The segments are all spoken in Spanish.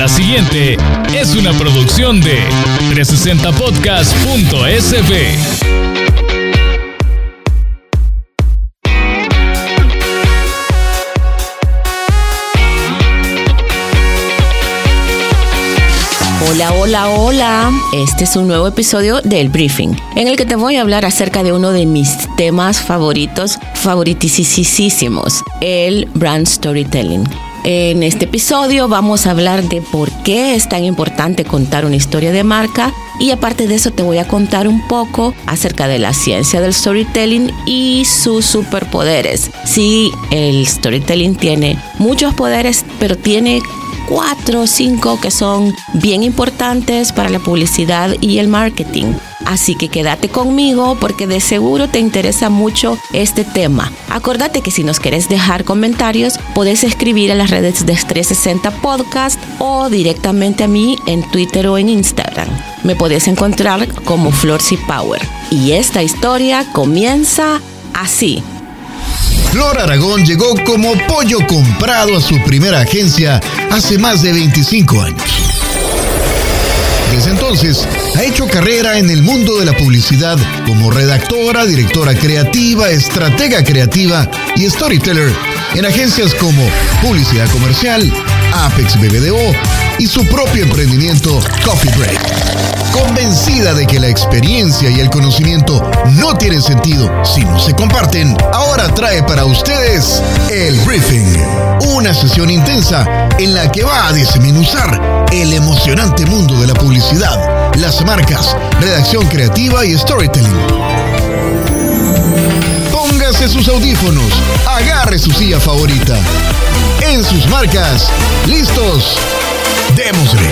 La siguiente es una producción de 360podcast.sb. Hola, hola, hola. Este es un nuevo episodio del Briefing, en el que te voy a hablar acerca de uno de mis temas favoritos, favoritisísimos, el brand storytelling. En este episodio vamos a hablar de por qué es tan importante contar una historia de marca y aparte de eso te voy a contar un poco acerca de la ciencia del storytelling y sus superpoderes. Sí, el storytelling tiene muchos poderes, pero tiene cuatro o cinco que son bien importantes para la publicidad y el marketing. Así que quédate conmigo porque de seguro te interesa mucho este tema. Acordate que si nos quieres dejar comentarios, puedes escribir a las redes de 360 Podcast o directamente a mí en Twitter o en Instagram. Me puedes encontrar como Florsy Power. Y esta historia comienza así. Flor Aragón llegó como pollo comprado a su primera agencia hace más de 25 años. Desde entonces, ha hecho carrera en el mundo de la publicidad como redactora, directora creativa, estratega creativa y storyteller en agencias como Publicidad Comercial, Apex BBDO y su propio emprendimiento Coffee Break. Convencida de que la experiencia y el conocimiento no tienen sentido si no se comparten, ahora trae para ustedes el briefing, una sesión intensa en la que va a desmenuzar el emocionante mundo de la publicidad, las marcas, redacción creativa y storytelling. Póngase sus audífonos, agarre su silla favorita. En sus marcas, listos, démosle.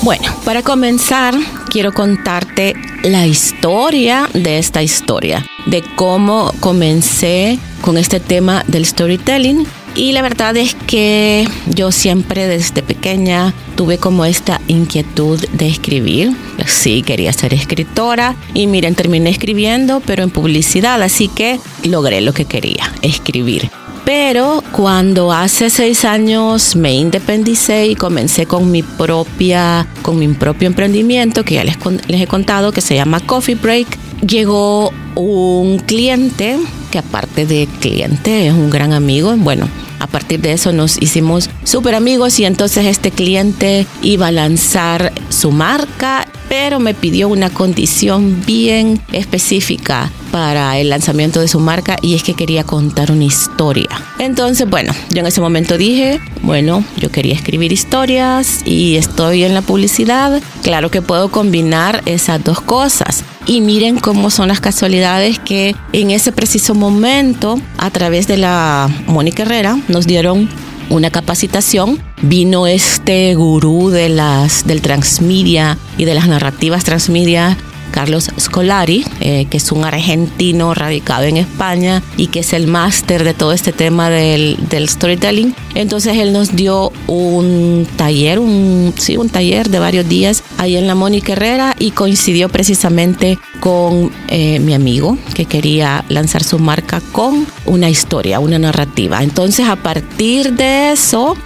Bueno, para comenzar, quiero contarte la historia de esta historia, de cómo comencé con este tema del storytelling. Y la verdad es que yo siempre desde pequeña tuve como esta inquietud de escribir. Sí, quería ser escritora y miren, terminé escribiendo, pero en publicidad, así que logré lo que quería, escribir. Pero cuando hace seis años me independicé y comencé con mi propia, con mi propio emprendimiento que ya les, les he contado que se llama Coffee Break, llegó un cliente que aparte de cliente es un gran amigo. Bueno, a partir de eso nos hicimos súper amigos y entonces este cliente iba a lanzar su marca, pero me pidió una condición bien específica para el lanzamiento de su marca y es que quería contar una historia. Entonces, bueno, yo en ese momento dije, bueno, yo quería escribir historias y estoy en la publicidad. Claro que puedo combinar esas dos cosas. Y miren cómo son las casualidades que en ese preciso momento, a través de la Mónica Herrera, nos dieron una capacitación. Vino este gurú de las, del transmedia y de las narrativas transmedia Carlos Scolari, eh, que es un argentino radicado en España y que es el máster de todo este tema del, storytelling. Entonces él nos dio un taller, un, sí, un taller de varios días ahí en la Mónica Herrera y coincidió precisamente con eh, mi amigo que quería lanzar su marca con una historia, una narrativa. Entonces a partir de eso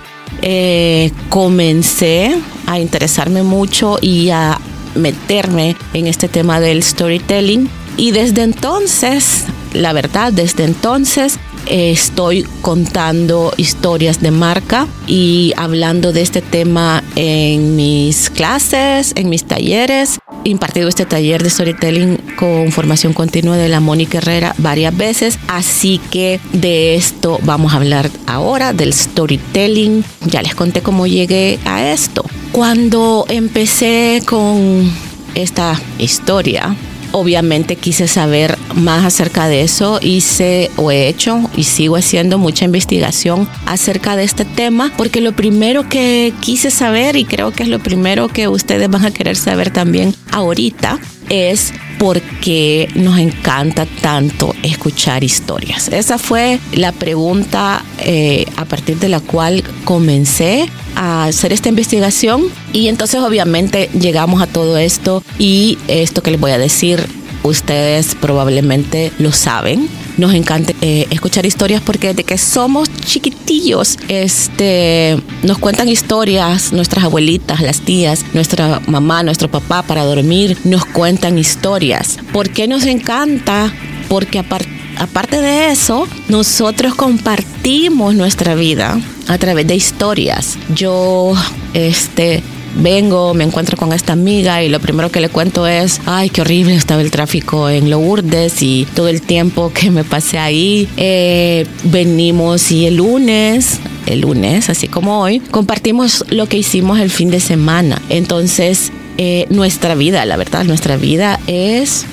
eh, comencé a interesarme mucho y a meterme en este tema del storytelling. Y desde entonces, la verdad, desde entonces estoy contando historias de marca y hablando de este tema en mis clases, en mis talleres. He impartido este taller de storytelling con formación continua de la Mónica Herrera varias veces, así que de esto vamos a hablar ahora, del storytelling. Ya les conté cómo llegué a esto. Cuando empecé con esta historia, obviamente quise saber más acerca de eso. Hice o he hecho y sigo haciendo mucha investigación acerca de este tema porque lo primero que quise saber y creo que es lo primero que ustedes van a querer saber también ahorita es por qué nos encanta tanto escuchar historias. Esa fue la pregunta eh, a partir de la cual comencé a hacer esta investigación y entonces obviamente llegamos a todo esto y esto que les voy a decir ustedes probablemente lo saben. Nos encanta eh, escuchar historias porque desde que somos chiquitillos, este, nos cuentan historias, nuestras abuelitas, las tías, nuestra mamá, nuestro papá para dormir, nos cuentan historias. ¿Por qué nos encanta? Porque aparte aparte de eso, nosotros compartimos nuestra vida a través de historias. Yo, este, vengo, me encuentro con esta amiga y lo primero que le cuento es, ay, qué horrible estaba el tráfico en Lourdes y todo el tiempo que me pasé ahí. Eh, venimos y el lunes, el lunes, así como hoy, compartimos lo que hicimos el fin de semana. Entonces, eh, nuestra vida, la verdad, nuestra vida es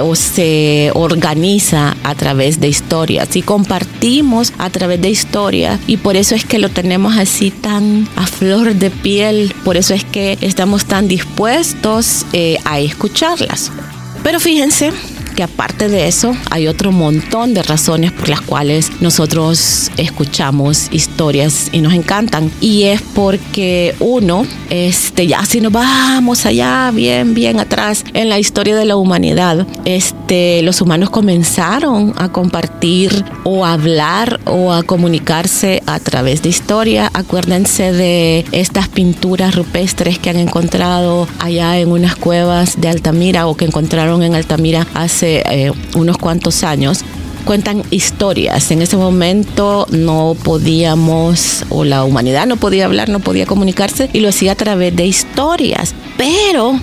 o se organiza a través de historias. Y compartimos a través de historias y por eso es que lo tenemos así tan a flor de piel, por eso es que estamos tan dispuestos eh, a escucharlas. Pero fíjense que aparte de eso hay otro montón de razones por las cuales nosotros escuchamos historias y nos encantan. Y es porque uno este ya si nos vamos allá bien bien atrás en la historia de la humanidad este los humanos comenzaron a compartir o a hablar o a comunicarse a través de historia. Acuérdense de estas pinturas rupestres que han encontrado allá en unas cuevas de Altamira o que encontraron en Altamira hace eh, unos cuantos años, cuentan historias. En ese momento no podíamos, o la humanidad no podía hablar, no podía comunicarse, y lo hacía a través de historias. Pero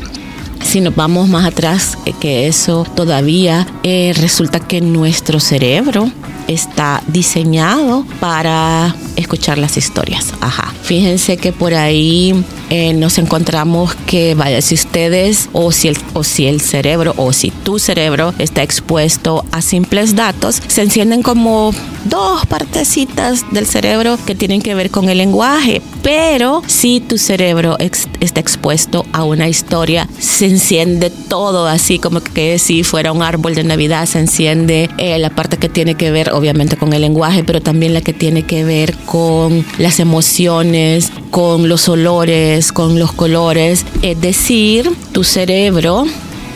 si nos vamos más atrás eh, que eso, todavía eh, resulta que nuestro cerebro está diseñado para escuchar las historias. Ajá. Fíjense que por ahí eh, nos encontramos que, vaya, si ustedes o si, el, o si el cerebro o si tu cerebro está expuesto a simples datos, se encienden como dos partecitas del cerebro que tienen que ver con el lenguaje. Pero si tu cerebro está expuesto a una historia, se enciende todo así como que si fuera un árbol de Navidad, se enciende eh, la parte que tiene que ver obviamente con el lenguaje, pero también la que tiene que ver con las emociones, con los olores, con los colores. Es decir, tu cerebro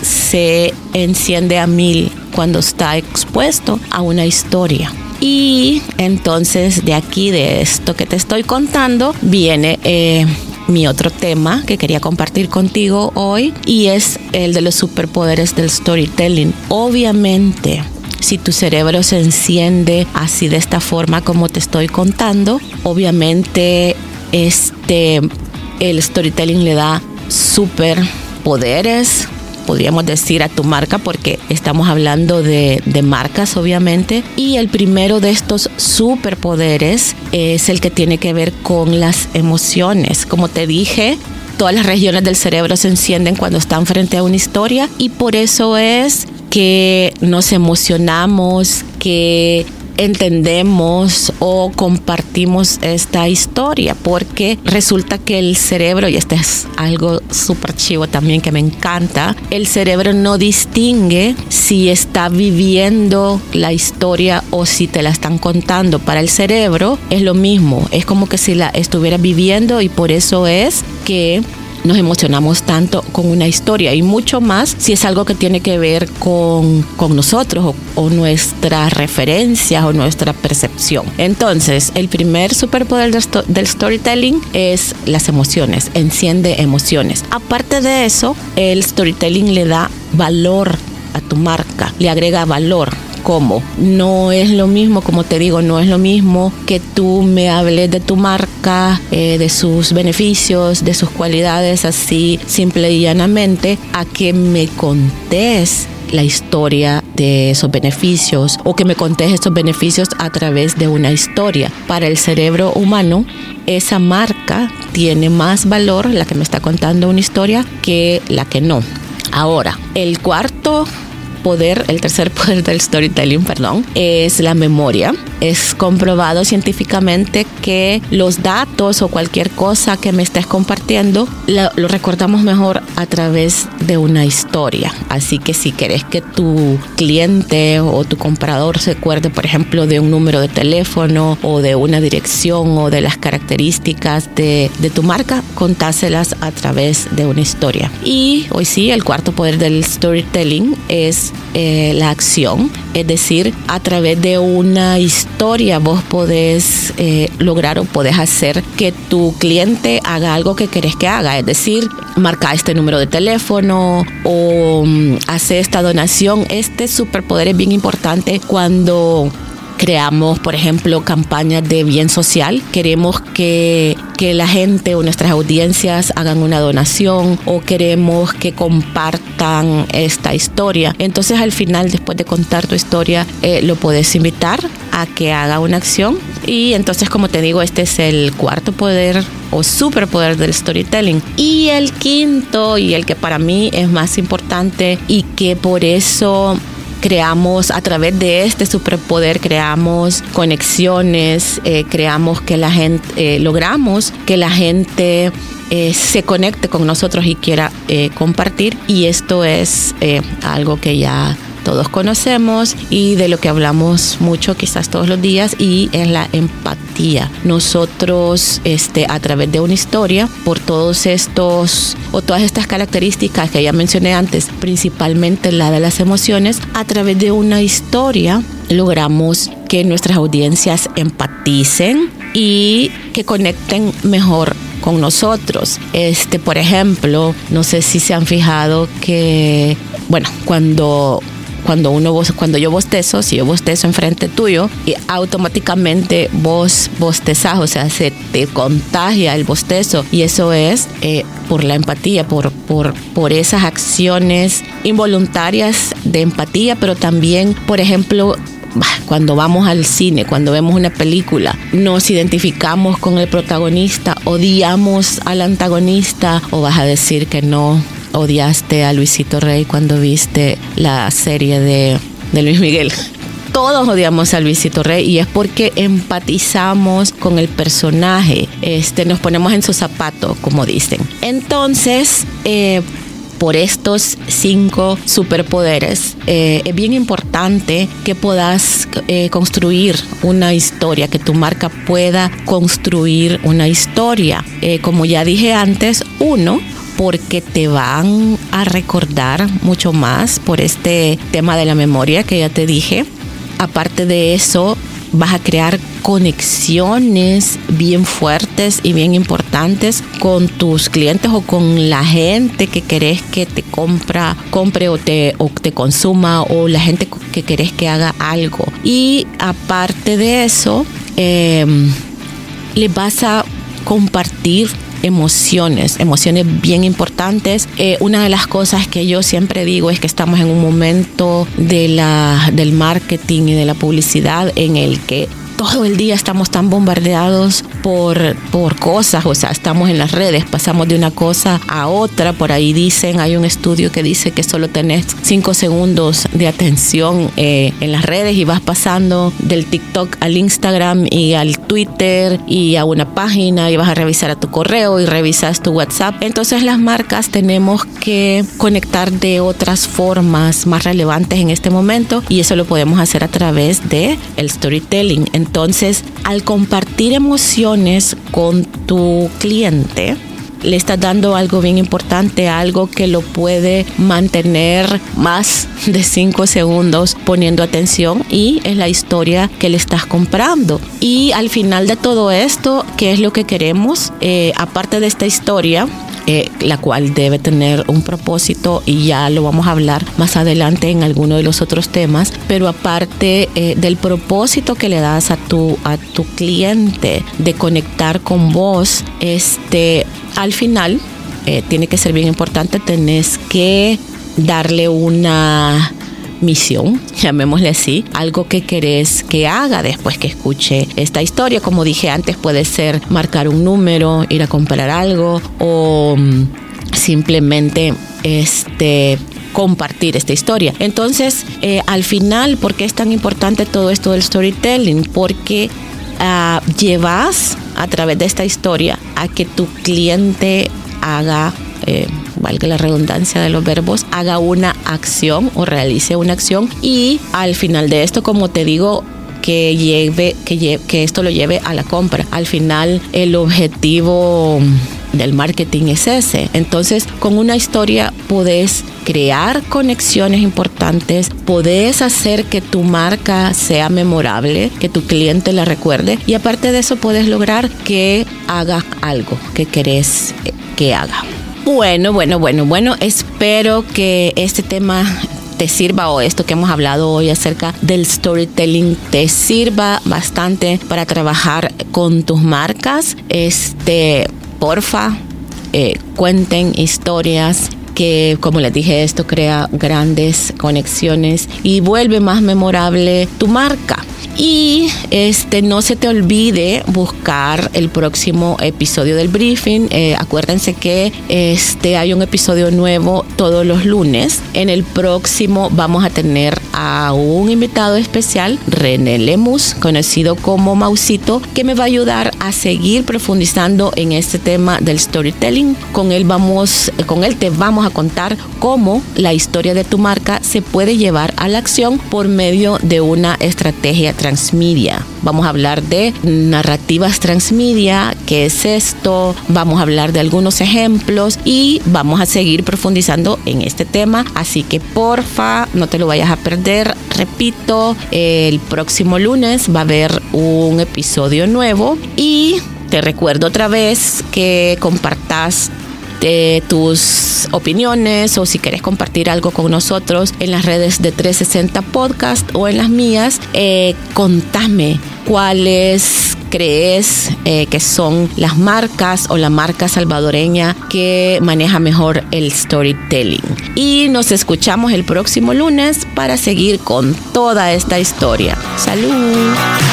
se enciende a mil cuando está expuesto a una historia. Y entonces de aquí, de esto que te estoy contando, viene eh, mi otro tema que quería compartir contigo hoy y es el de los superpoderes del storytelling. Obviamente, si tu cerebro se enciende así de esta forma como te estoy contando, obviamente este el storytelling le da super poderes, podríamos decir, a tu marca, porque estamos hablando de, marcas, obviamente. Y el primero de estos superpoderes es el que tiene que ver con las emociones. Como te dije, todas las regiones del cerebro se encienden cuando están frente a una historia y por eso es que nos emocionamos, que entendemos o compartimos esta historia porque resulta que el cerebro, y este es algo súper chivo también que me encanta, el cerebro no distingue si está viviendo la historia o si te la están contando. Para el cerebro es lo mismo, es como que si la estuviera viviendo y por eso es que nos emocionamos tanto con una historia y mucho más si es algo que tiene que ver con, con nosotros o, nuestras referencias o nuestra percepción. Entonces, el primer superpoder del storytelling es las emociones, enciende emociones. Aparte de eso, el storytelling le da valor a tu marca, le agrega valor cómo. No es lo mismo, como te digo, no es lo mismo que tú me hables de tu marca, eh, de sus beneficios, de sus cualidades, así simple y llanamente, a que me contés la historia de esos beneficios o que me contés esos beneficios a través de una historia. Para el cerebro humano, esa marca tiene más valor, la que me está contando una historia, que la que no. Ahora, el cuarto poder, el tercer poder del storytelling, perdón, es la memoria. Es comprobado científicamente que los datos o cualquier cosa que me estés compartiendo lo, lo recordamos mejor a través de una historia. Así que si querés que tu cliente o tu comprador se acuerde, por ejemplo, de un número de teléfono o de una dirección o de las características de, de tu marca, contáselas a través de una historia. Y hoy sí, el cuarto poder del storytelling es eh, la acción, es decir, a través de una historia vos podés eh, lograr o podés hacer que tu cliente haga algo que querés que haga, es decir, marca este número de teléfono o um, hace esta donación. Este superpoder es bien importante cuando creamos, por ejemplo, campañas de bien social. Queremos que, que, la gente o nuestras audiencias hagan una donación o queremos que compartan esta historia. Entonces al final, después de contar tu historia, eh, lo puedes invitar a que haga una acción. Y entonces, como te digo, este es el cuarto poder o superpoder del storytelling. Y el quinto, y el que para mí es más importante y que por eso creamos a través de este superpoder, creamos conexiones, eh, creamos que la gente, eh, logramos que la gente eh, se conecte con nosotros y quiera eh, compartir. Y esto es algo que ya todos conocemos y de lo que hablamos mucho quizás todos los días y es la empatía. Nosotros este a través de una historia por todos estos o todas estas características que ya mencioné antes, principalmente la de las emociones, a través de una historia logramos que nuestras audiencias empaticen y que conecten mejor con nosotros. Este, por ejemplo, no sé si se han fijado que, bueno, cuando cuando uno cuando yo bostezo, si yo bostezo enfrente tuyo, y automáticamente vos bostezás, o sea, se te contagia el bostezo. Y eso es eh, por la empatía, por, por, por esas acciones involuntarias de empatía, pero también, por ejemplo, cuando vamos al cine, cuando vemos una película, nos identificamos con el protagonista, odiamos al antagonista o vas a decir que no odiaste a Luisito Rey cuando viste la serie de, Luis Miguel todos odiamos a Luisito Rey y es porque empatizamos con el personaje, este, nos ponemos en su zapato, como dicen. Entonces, eh, por estos cinco superpoderes, eh, es bien importante que puedas eh, construir una historia, que tu marca pueda construir una historia. Como ya dije antes, uno, porque te van a recordar mucho más por este tema de la memoria que ya te dije. Aparte de eso, vas a crear conexiones bien fuertes y bien importantes con tus clientes o con la gente que querés que te compra, compre o te, o te consuma o la gente que querés que haga algo. Y aparte de eso, eh, le vas a compartir emociones, emociones bien importantes. Eh, una de las cosas que yo siempre digo es que estamos en un momento de la, del marketing y de la publicidad en el que todo el día estamos tan bombardeados por, por cosas, o sea, estamos en las redes, pasamos de una cosa a otra, por ahí dicen, hay un estudio que dice que solo tenés cinco segundos de atención eh, en las redes y vas pasando del TikTok al Instagram y al Twitter y a una página y vas a revisar a tu correo y revisas tu WhatsApp. Entonces las marcas tenemos que conectar de otras formas más relevantes en este momento y eso lo podemos hacer a través de el storytelling. Entonces, al compartir emociones con tu cliente, le estás dando algo bien importante, algo que lo puede mantener más de cinco segundos poniendo atención y es la historia que le estás comprando. Y al final de todo esto, ¿qué es lo que queremos? Eh, aparte de esta historia, eh, la cual debe tener un propósito y ya lo vamos a hablar más adelante en alguno de los otros temas, pero aparte eh, del propósito que le das a tu, a tu cliente de conectar con vos, este, al final eh, tiene que ser bien importante, tenés que darle una misión, llamémosle así, algo que querés que haga después que escuche esta historia. Como dije antes, puede ser marcar un número, ir a comprar algo o mm, simplemente este compartir esta historia. Entonces, eh, al final, ¿por qué es tan importante todo esto del storytelling? Porque uh, llevas a través de esta historia a que tu cliente haga eh, valga la redundancia de los verbos, haga una acción o realice una acción y al final de esto, como te digo, que lleve, que, que esto lo lleve a la compra. Al final, el objetivo del marketing es ese. Entonces, con una historia puedes crear conexiones importantes, puedes hacer que tu marca sea memorable, que tu cliente la recuerde y aparte de eso puedes lograr que haga algo que querés que haga. Bueno, bueno, bueno, bueno, espero que este tema te sirva o esto que hemos hablado hoy acerca del storytelling te sirva bastante para trabajar con tus marcas. Este, porfa, eh, cuenten historias que como les dije esto crea grandes conexiones y vuelve más memorable tu marca. Y este, no se te olvide buscar el próximo episodio del briefing. Eh, acuérdense que este, hay un episodio nuevo todos los lunes. En el próximo vamos a tener a un invitado especial, René Lemus, conocido como Mausito, que me va a ayudar a seguir profundizando en este tema del storytelling. Con él vamos, con él te vamos a contar cómo la historia de tu marca se puede llevar a la acción por medio de una estrategia transmedia. Vamos a hablar de narrativas transmedia, qué es esto, vamos a hablar de algunos ejemplos y vamos a seguir profundizando en este tema. Así que porfa, no te lo vayas a perder. Repito, el próximo lunes va a haber un episodio nuevo y te recuerdo otra vez que compartas tus opiniones o si quieres compartir algo con nosotros en las redes de 360 Podcast o en las mías, eh, contame cuáles crees eh, que son las marcas o la marca salvadoreña que maneja mejor el storytelling. Y nos escuchamos el próximo lunes para seguir con toda esta historia. Salud.